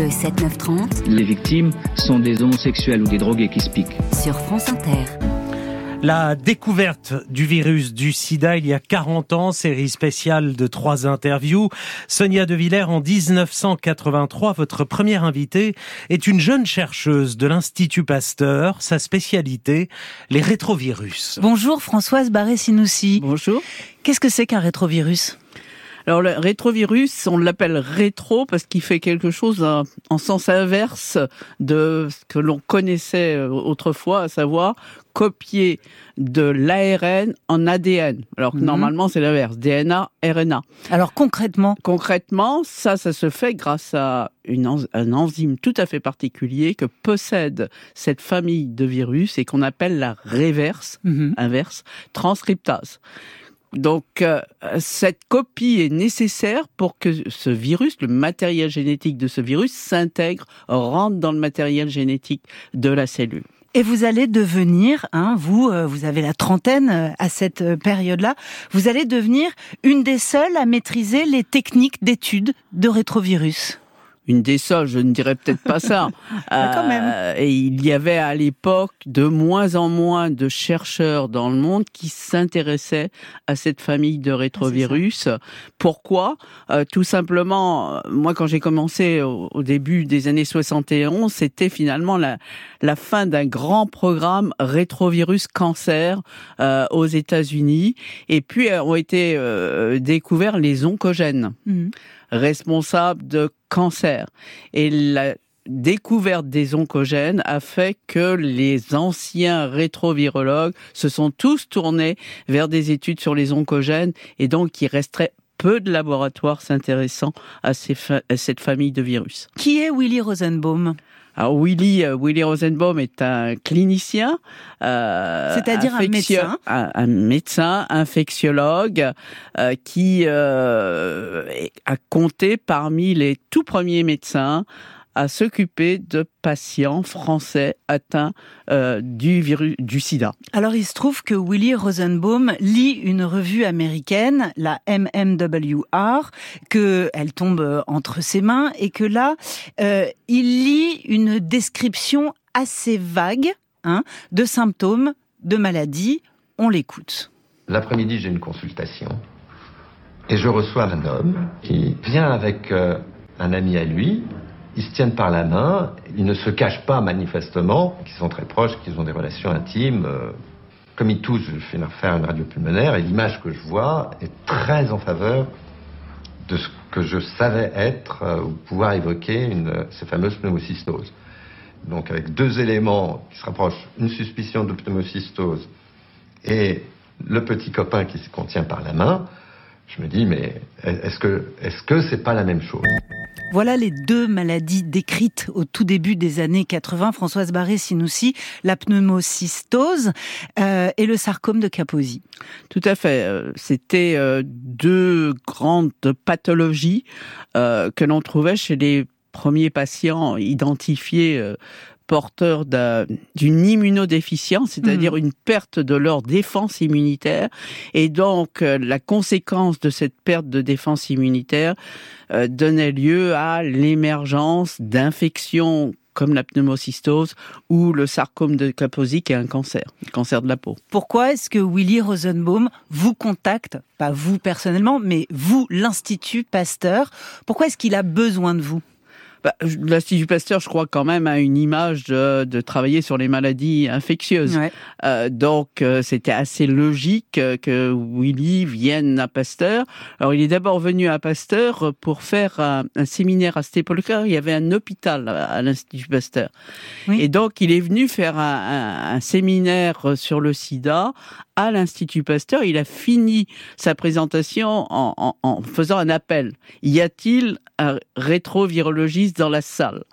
Le 7-9-30. Les victimes sont des homosexuels ou des drogués qui se piquent. Sur France Inter. La découverte du virus du sida il y a 40 ans, série spéciale de trois interviews. Sonia De Villers en 1983, votre première invitée, est une jeune chercheuse de l'Institut Pasteur. Sa spécialité, les rétrovirus. Bonjour Françoise Barré-Sinoussi. Bonjour. Qu'est-ce que c'est qu'un rétrovirus? Alors le rétrovirus, on l'appelle rétro parce qu'il fait quelque chose en sens inverse de ce que l'on connaissait euh, autrefois, à savoir copier de l'ARN en ADN. Alors que mhm. normalement c'est l'inverse, DNA, RNA. Alors concrètement? Concrètement, ça, ça se fait grâce à une, un enzyme tout à fait particulier que possède cette famille de virus et qu'on appelle la réverse, mhm. inverse, transcriptase. Donc euh, cette copie est nécessaire pour que ce virus, le matériel génétique de ce virus, s'intègre, rentre dans le matériel génétique de la cellule. Et vous allez devenir, hein, vous, euh, vous avez la trentaine euh, à cette période-là, vous allez devenir une des seules à maîtriser les techniques d'étude de rétrovirus une des seules, je ne dirais peut-être pas ça. Ah, quand même. Euh, et il y avait à l'époque de moins en moins de chercheurs dans le monde qui s'intéressaient à cette famille de rétrovirus. Pourquoi? Euh, Tout simplement, euh, moi quand j'ai commencé au, début des années 71, c'était finalement la, la fin d'un grand programme rétrovirus cancer aux États-Unis. Et puis ont été découverts les oncogènes. Mmh responsable de cancer. Et la découverte des oncogènes a fait que les anciens rétrovirologues se sont tous tournés vers des études sur les oncogènes et donc il resterait peu de laboratoires s'intéressant à, à, cette famille de virus. Qui est Willy Rosenbaum? Alors Willy, euh, Willy Rosenbaum est un clinicien, euh, c'est-à-dire un médecin, un, médecin infectiologue euh, qui euh, a compté parmi les tout premiers médecins à s'occuper de patients français atteints euh, du virus du sida. Alors il se trouve que Willy Rosenbaum lit une revue américaine, la MMWR, que elle tombe entre ses mains et que là euh, il lit une description assez vague hein, de symptômes de maladie. On l'écoute. L'après-midi, j'ai une consultation et je reçois un homme qui vient avec euh, un ami à lui ils se tiennent par la main, ils ne se cachent pas manifestement, qu'ils sont très proches, qu'ils ont des relations intimes. Euh, comme ils tous, je fais faire une radio pulmonaire et l'image que je vois est très en faveur de ce que je savais être euh, ou pouvoir évoquer une, ces fameuses pneumocystoses. Donc avec deux éléments qui se rapprochent, une suspicion de pneumocystose et le petit copain qui se contient par la main, je me dis mais est-ce que est-ce que c'est pas la même chose? Voilà les deux maladies décrites au tout début des années 80. Françoise Barré-Sinoussi, la pneumocystose euh, et le sarcome de Kaposi. Tout à fait. Euh, c'était euh, deux grandes pathologies que l'on trouvait chez les premiers patients identifiés porteurs d'une immunodéficience, c'est-à-dire mmh. une perte de leur défense immunitaire. Et donc, euh, la conséquence de cette perte de défense immunitaire euh, donnait lieu à l'émergence d'infections comme la pneumocystose ou le sarcome de Kaposi qui est un cancer, le cancer de la peau. Pourquoi est-ce que Willy Rosenbaum vous contacte, pas vous personnellement, mais vous, l'Institut Pasteur? Pourquoi est-ce qu'il a besoin de vous? Bah, L'Institut Pasteur, je crois quand même a une image de, de travailler sur les maladies infectieuses. Euh, donc euh, c'était assez logique que Willy vienne à Pasteur. Alors il est d'abord venu à Pasteur pour faire un, séminaire à cette époque-là. Il y avait un hôpital à, l'Institut Pasteur. Et donc il est venu faire un, un séminaire sur le sida à l'Institut Pasteur. Il a fini sa présentation en, en, faisant un appel. Y a-t-il un rétrovirologiste dans la salle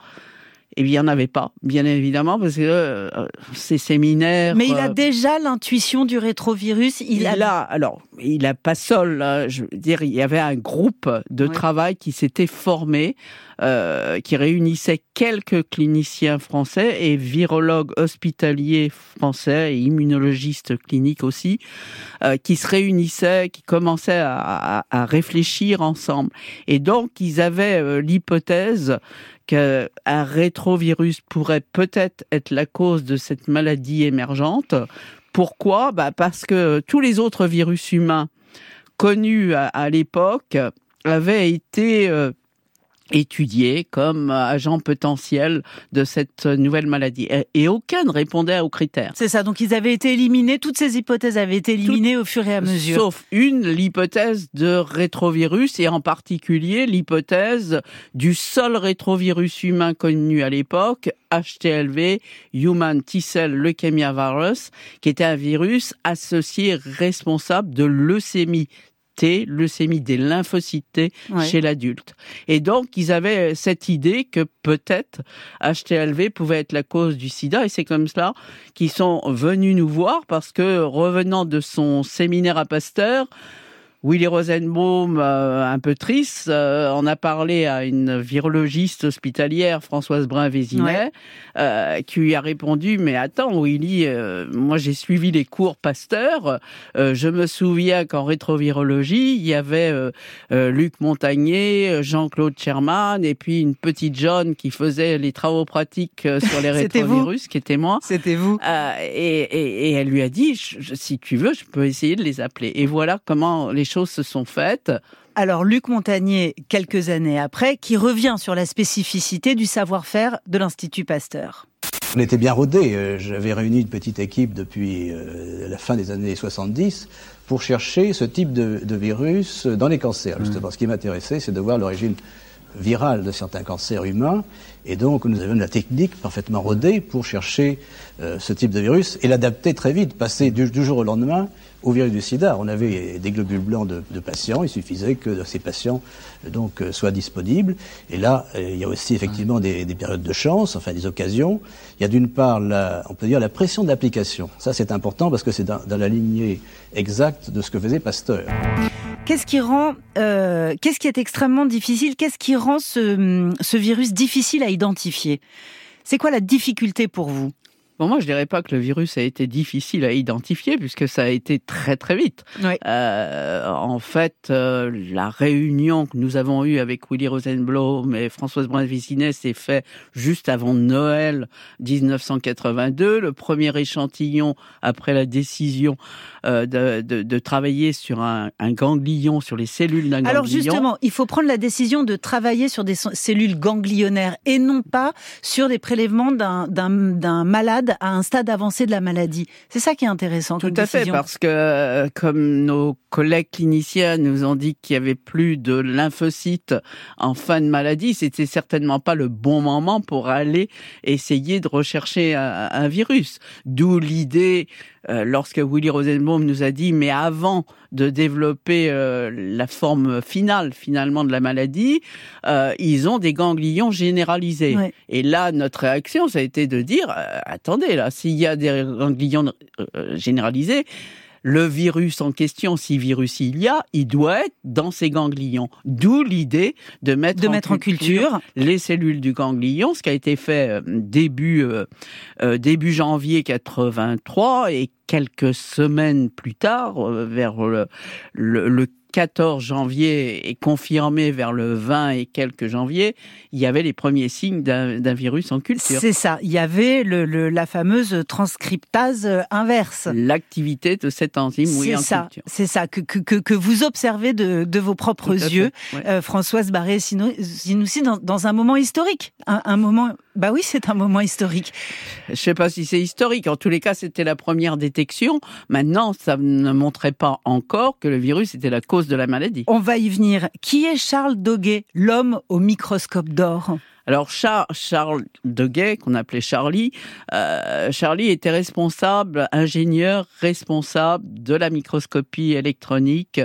et il n'y en avait pas, bien évidemment, parce que euh, ces séminaires. Mais il a euh, déjà l'intuition du rétrovirus. Il, a... alors, il a pas seul. je veux dire, il y avait un groupe de travail qui s'était formé, euh, qui réunissait quelques cliniciens français et virologues hospitaliers français et immunologistes cliniques aussi, euh, qui se réunissaient, qui commençaient à, à, à, réfléchir ensemble. Et donc, ils avaient l'hypothèse qu'un rétrovirus pourrait peut-être être la cause de cette maladie émergente. Pourquoi? Bah Parce que tous les autres virus humains connus à, l'époque avaient été euh, étudiés comme agents potentiels de cette nouvelle maladie. Et, aucun ne répondait aux critères. C'est ça, donc ils avaient été éliminés, toutes ces hypothèses avaient été éliminées au fur et à mesure. Sauf une, l'hypothèse de rétrovirus, et en particulier l'hypothèse du seul rétrovirus humain connu à l'époque, HTLV, Human T-Cell Leukemia Virus, qui était un virus associé responsable de leucémie leucémie des lymphocytes chez l'adulte. Et donc, ils avaient cette idée que peut-être HTLV pouvait être la cause du sida, et c'est comme cela qu'ils sont venus nous voir, parce que revenant de son séminaire à Pasteur, Willy Rosenbaum, euh, un peu triste, euh, en a parlé à une virologiste hospitalière, Françoise Brun-Vézinet, euh, qui lui a répondu, mais attends Willy, moi j'ai suivi les cours Pasteur, je me souviens qu'en rétrovirologie, il y avait Luc Montagnier, Jean-Claude Sherman, et puis une petite John qui faisait les travaux pratiques sur les rétrovirus, qui était moi. C'était vous. Et, et, et, elle lui a dit, si tu veux, je peux essayer de les appeler. Et voilà comment les choses se sont faites. Alors Luc Montagnier, quelques années après, qui revient sur la spécificité du savoir-faire de l'Institut Pasteur. On était bien rodés. Euh, j'avais réuni une petite équipe depuis euh, la fin des années 70 pour chercher ce type de, virus dans les cancers. Justement, ce qui m'intéressait, c'est de voir l'origine virale de certains cancers humains. Et donc, nous avions la technique parfaitement rodée pour chercher euh, ce type de virus et l'adapter très vite, passer du, jour au lendemain au virus du sida. On avait des globules blancs de, patients, il suffisait que ces patients euh, euh, soient disponibles. Et là, euh, il y a aussi effectivement des, périodes de chance, enfin des occasions. Il y a d'une part, la, on peut dire, la pression d'application. Ça, c'est important parce que c'est dans, la lignée exacte de ce que faisait Pasteur. Qu'est-ce qui rend, qu'est-ce qui est extrêmement difficile? Qu'est-ce qui rend ce virus difficile à identifier? C'est quoi la difficulté pour vous? Bon, moi, je dirais pas que le virus a été difficile à identifier puisque ça a été très très vite. Euh, en fait, euh, la réunion que nous avons eue avec Willy Rosenblum et Françoise Brun-Vizinet s'est fait juste avant Noël 1982. Le premier échantillon après la décision euh, de, de, de, travailler sur un, un, ganglion, sur les cellules d'un ganglion. Alors justement, il faut prendre la décision de travailler sur des cellules ganglionnaires et non pas sur des prélèvements d'un malade à un stade avancé de la maladie. C'est ça qui est intéressant. Tout à fait, parce que euh, comme nos collègues cliniciens nous ont dit qu'il y avait plus de lymphocytes en fin de maladie, c'était certainement pas le bon moment pour aller essayer de rechercher un virus. D'où l'idée euh, lorsque Willy Rosenbaum nous a dit, mais avant de développer euh, la forme finale finalement de la maladie, euh, ils ont des ganglions généralisés. Et là, notre réaction, ça a été de dire, attendez, là, s'il y a des ganglions généralisés, le virus en question, si virus il y a, il doit être dans ces ganglions. D'où l'idée de mettre, de en, mettre culture en, culture les cellules du ganglion, ce qui a été fait début début janvier 83 et quelques semaines plus tard, euh, vers le, le, 14 janvier et confirmé vers le 20 et quelques janvier, il y avait les premiers signes d'un virus en culture. C'est ça, il y avait le, la fameuse transcriptase inverse. L'activité de cette enzyme, oui, en ça, culture. C'est ça, que, que, que, vous observez de, de vos propres yeux, euh, Françoise Barré-Sinoussi, dans, dans un moment historique, un, un moment bah oui, c'est un moment historique. Je sais pas si c'est historique. En tous les cas, c'était la première détection. Maintenant, ça ne montrait pas encore que le virus était la cause de la maladie. On va y venir. Qui est Charles Doguet, l'homme au microscope d'or? Alors Charles Doguet, qu'on appelait Charlie, euh, Charlie était responsable, ingénieur responsable de la microscopie électronique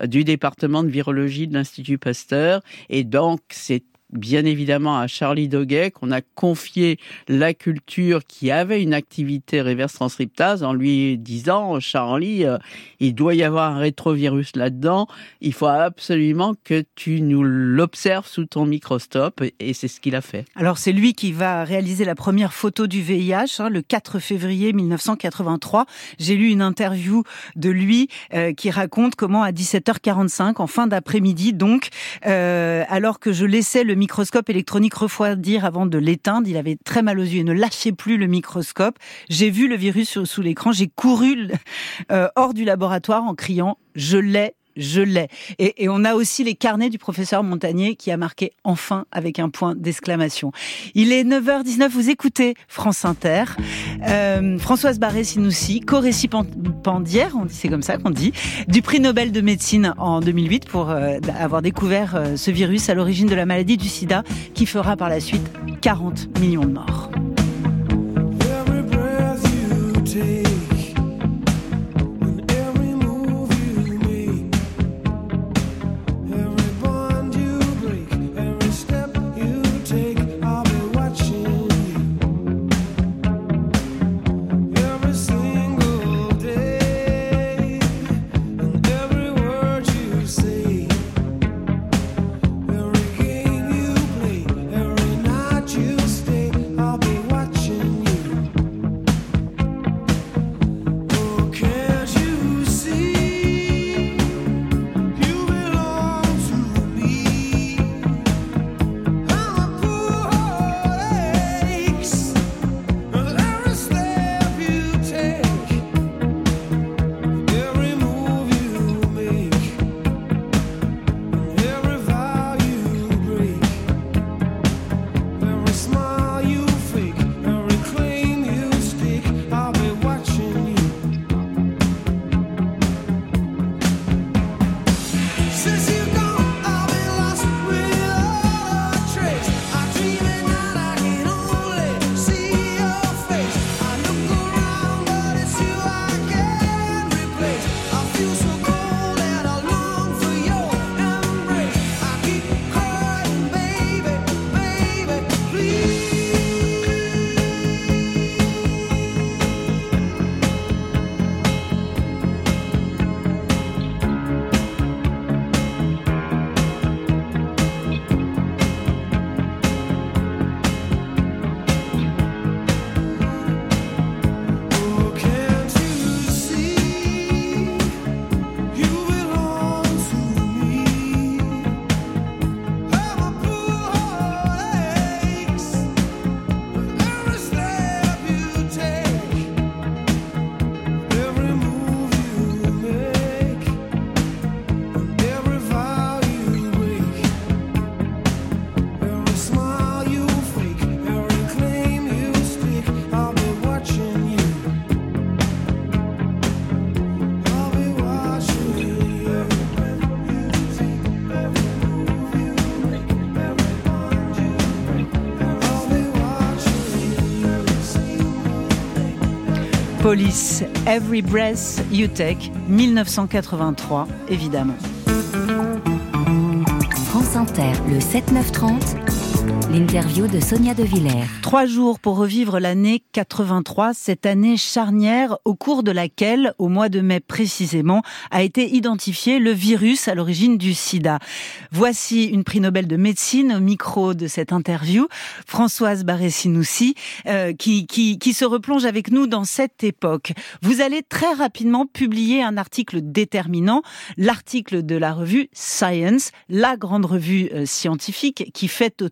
euh, du département de virologie de l'Institut Pasteur. Et donc, c'est bien évidemment à Charlie Doguet qu'on a confié la culture qui avait une activité reverse transcriptase en lui disant Charlie, euh, il doit y avoir un rétrovirus là-dedans, il faut absolument que tu nous l'observes sous ton microscope et c'est ce qu'il a fait. Alors c'est lui qui va réaliser la première photo du VIH hein, le 4 février 1983. J'ai lu une interview de lui euh, qui raconte comment à 17h45 en fin d'après-midi donc euh, alors que je laissais le microscope électronique refroidir avant de l'éteindre. Il avait très mal aux yeux et ne lâchait plus le microscope. J'ai vu le virus sous l'écran. J'ai couru euh, hors du laboratoire en criant « Je l'ai, je l'ai. Et, on a aussi les carnets du professeur Montagnier qui a marqué enfin avec un point d'exclamation. Il est 9h19, vous écoutez France Inter. Euh, Françoise Barré-Sinoussi, co-récipiendaire, on dit, c'est comme ça qu'on dit, du prix Nobel de médecine en 2008 pour euh, avoir découvert euh, ce virus à l'origine de la maladie du sida qui fera par la suite 40 millions de morts. Police, Every Breath You Take, 1983, évidemment. France Inter, le 7-9-30, L'interview de Sonia De Villers. Trois jours pour revivre l'année 83, cette année charnière au cours de laquelle, au mois de mai précisément, a été identifié le virus à l'origine du sida. Voici une prix Nobel de médecine au micro de cette interview, Françoise Barré-Sinoussi, euh, qui, se replonge avec nous dans cette époque. Vous allez très rapidement publier un article déterminant, l'article de la revue Science, la grande revue euh, scientifique qui fait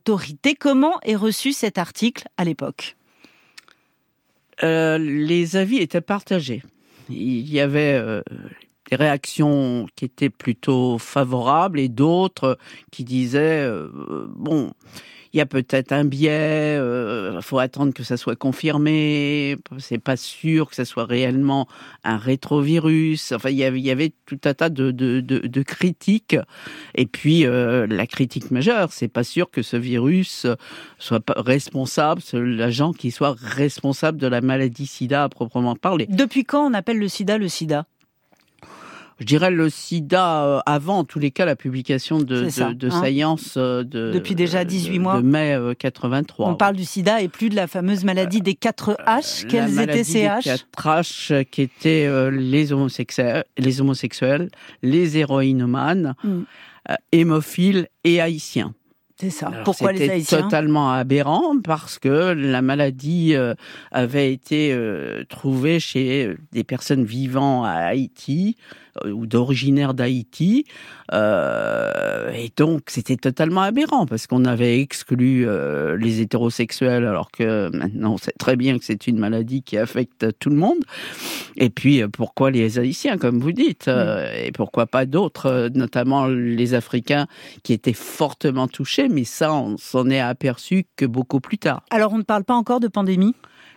comment est reçu cet article à l'époque euh, Les avis étaient partagés. Il y avait euh, des réactions qui étaient plutôt favorables et d'autres qui disaient euh, bon il y a peut-être un biais, il euh, faut attendre que ça soit confirmé, c'est pas sûr que ça soit réellement un rétrovirus. Enfin, il y avait, tout un tas de critiques. Et puis, euh, la critique majeure, c'est pas sûr que ce virus soit responsable, l'agent qui soit responsable de la maladie sida à proprement parler. Depuis quand on appelle le sida le sida? Je dirais le sida euh, avant, en tous les cas, la publication de, de, de hein. Science euh, de, depuis déjà 18 mois de mai 83. Euh, On parle du sida et plus de la fameuse maladie des 4 H. Quelles étaient ces H? Les 4 H qui étaient les homosexuels, les homosexuels, les héroïnomanes, mm. hémophiles et haïtiens. C'est ça. Pourquoi les Haïtiens? totalement aberrant parce que la maladie euh, avait été euh, trouvée chez des personnes vivant à Haïti euh, ou d'originaire d'Haïti. Euh, et donc, c'était totalement aberrant parce qu'on avait exclu euh, les hétérosexuels alors que maintenant on sait très bien que c'est une maladie qui affecte tout le monde. Et puis, pourquoi les Haïtiens, comme vous dites Et pourquoi pas d'autres, notamment les Africains qui étaient fortement touchés, mais ça, on s'en est aperçu que beaucoup plus tard. Alors, on ne parle pas encore de pandémie?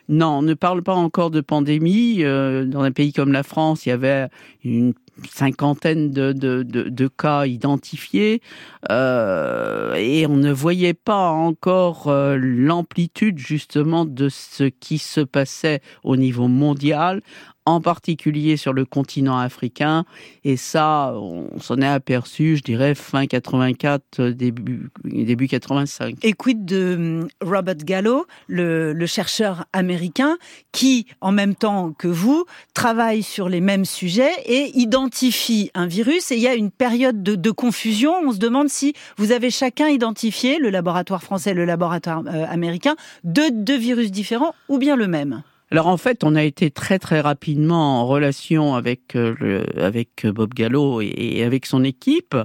Non, on ne parle pas encore de pandémie. dans un pays comme la France, il y avait une cinquantaine de, cas identifiés euh, et on ne voyait pas encore euh, l'amplitude justement de ce qui se passait au niveau mondial en particulier sur le continent africain. Et ça, on s'en est aperçu, je dirais, fin 84, début, début 85. Et de hum, Robert Gallo, le, chercheur américain, qui, en même temps que vous, travaille sur les mêmes sujets et identifie un virus? Et il y a une période de, confusion. On se demande si vous avez chacun identifié, le laboratoire français, le laboratoire euh, américain, deux virus différents ou bien le même. Alors en fait, on a été très très rapidement en relation avec euh, le, avec Bob Gallo et, avec son équipe,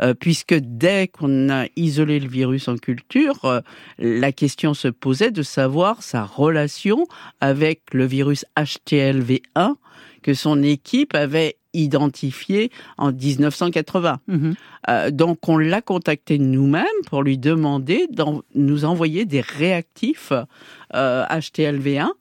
euh, puisque dès qu'on a isolé le virus en culture, euh, la question se posait de savoir sa relation avec le virus HTLV1 que son équipe avait identifié en 1980. Mm-hmm. donc on l'a contacté nous-mêmes pour lui demander de nous envoyer des réactifs HTLV1 euh,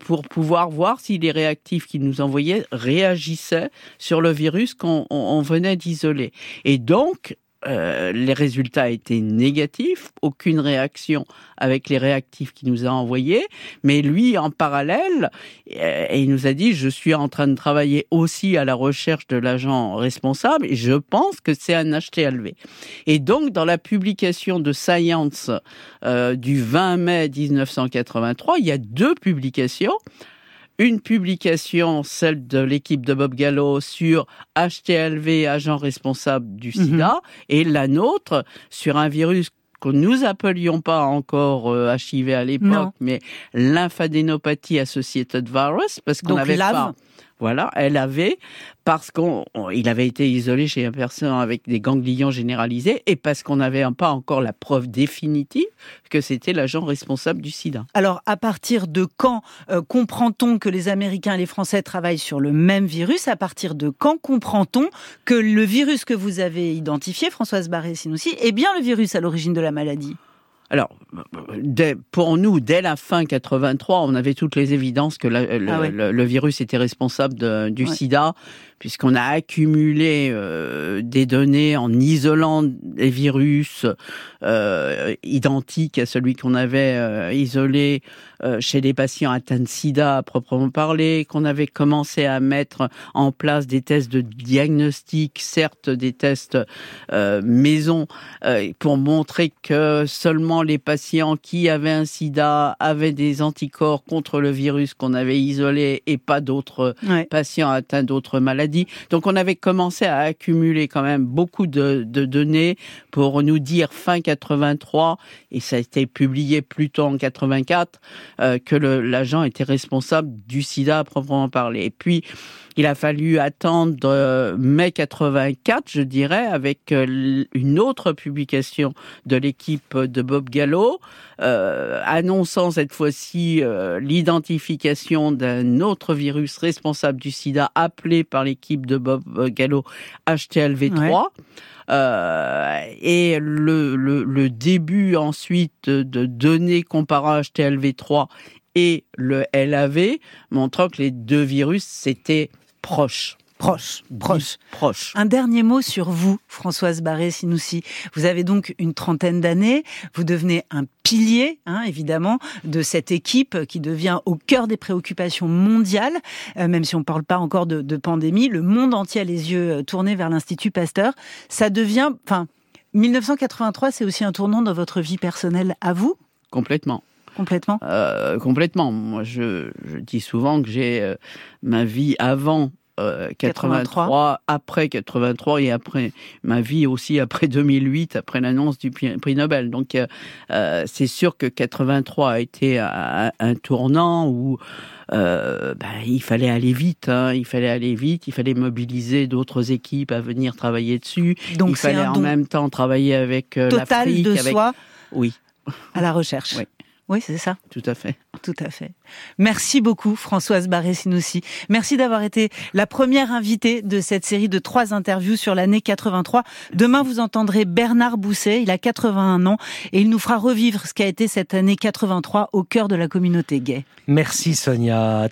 pour pouvoir voir si les réactifs qu'il nous envoyait réagissaient sur le virus qu'on venait d'isoler. Et donc, euh, les résultats étaient négatifs, aucune réaction avec les réactifs qu'il nous a envoyés, mais lui, en parallèle, euh, il nous a dit, je suis en train de travailler aussi à la recherche de l'agent responsable et je pense que c'est un HTLV. Et donc, dans la publication de Science euh, du 20 mai 1983, il y a deux publications une publication, celle de l'équipe de Bob Gallo sur HTLV, agent responsable du mhm. sida, et la nôtre sur un virus que nous appelions pas encore euh, HIV à l'époque, mais lymphadénopathie associated virus, parce qu'on avait pas voilà, elle avait, parce qu'il avait été isolé chez un personne avec des ganglions généralisés et parce qu'on n'avait pas encore la preuve définitive que c'était l'agent responsable du sida. Alors, à partir de quand euh, comprend-on que les Américains et les Français travaillent sur le même virus? À partir de quand comprend-on que le virus que vous avez identifié, Françoise Barré-Sinoussi, est bien le virus à l'origine de la maladie? Alors, pour nous, dès la fin 83, on avait toutes les évidences que ah le, virus était responsable du sida puisqu'on a accumulé euh, des données en isolant des virus euh, identiques à celui qu'on avait euh, isolé chez les patients atteints de sida à proprement parler, qu'on avait commencé à mettre en place des tests de diagnostic, certes des tests maison, pour montrer que seulement les patients qui avaient un sida avaient des anticorps contre le virus qu'on avait isolé et pas d'autres patients atteints d'autres maladies donc on avait commencé à accumuler quand même beaucoup de, données pour nous dire fin 83, et ça a été publié plus tôt en 84, euh, que l'agent était responsable du sida à proprement parler. Et puis, il a fallu attendre euh, mai 84, je dirais, avec euh, une autre publication de l'équipe de Bob Gallo, euh, annonçant cette fois-ci l'identification d'un autre virus responsable du sida appelé par l'équipe de Bob Gallo HTLV3. et le, le, début ensuite de données comparant HTLV3 et le LAV montrant que les deux virus c'était proche. Proche, proche, proche. Un dernier mot sur vous, Françoise Barré-Sinoussi. Vous avez donc une trentaine d'années. Vous devenez un pilier, hein, évidemment, de cette équipe qui devient au cœur des préoccupations mondiales, euh, même si on ne parle pas encore de, de, pandémie. Le monde entier a les yeux euh, tournés vers l'Institut Pasteur. Ça devient, enfin, 1983, c'est aussi un tournant dans votre vie personnelle à vous? Complètement. Complètement euh, Complètement. Moi, je, dis souvent que j'ai euh, ma vie avant 83, après 83 et après ma vie aussi après 2008, après l'annonce du prix Nobel. Donc c'est sûr que 83 a été un, un tournant où euh, ben, il fallait aller vite. Hein, il fallait aller vite. Il fallait mobiliser d'autres équipes à venir travailler dessus. Donc il fallait en même temps travailler avec euh, l'Afrique. de avec... soi. Oui. À la recherche. Oui. Oui, c'est ça. Tout à fait. Tout à fait. Merci beaucoup, Françoise Barré-Sinoussi. Merci d'avoir été la première invitée de cette série de trois interviews sur l'année 83. Demain, vous entendrez Bernard Bousset. Il a 81 ans et il nous fera revivre ce qu'a été cette année 83 au cœur de la communauté gay. Merci, Sonia.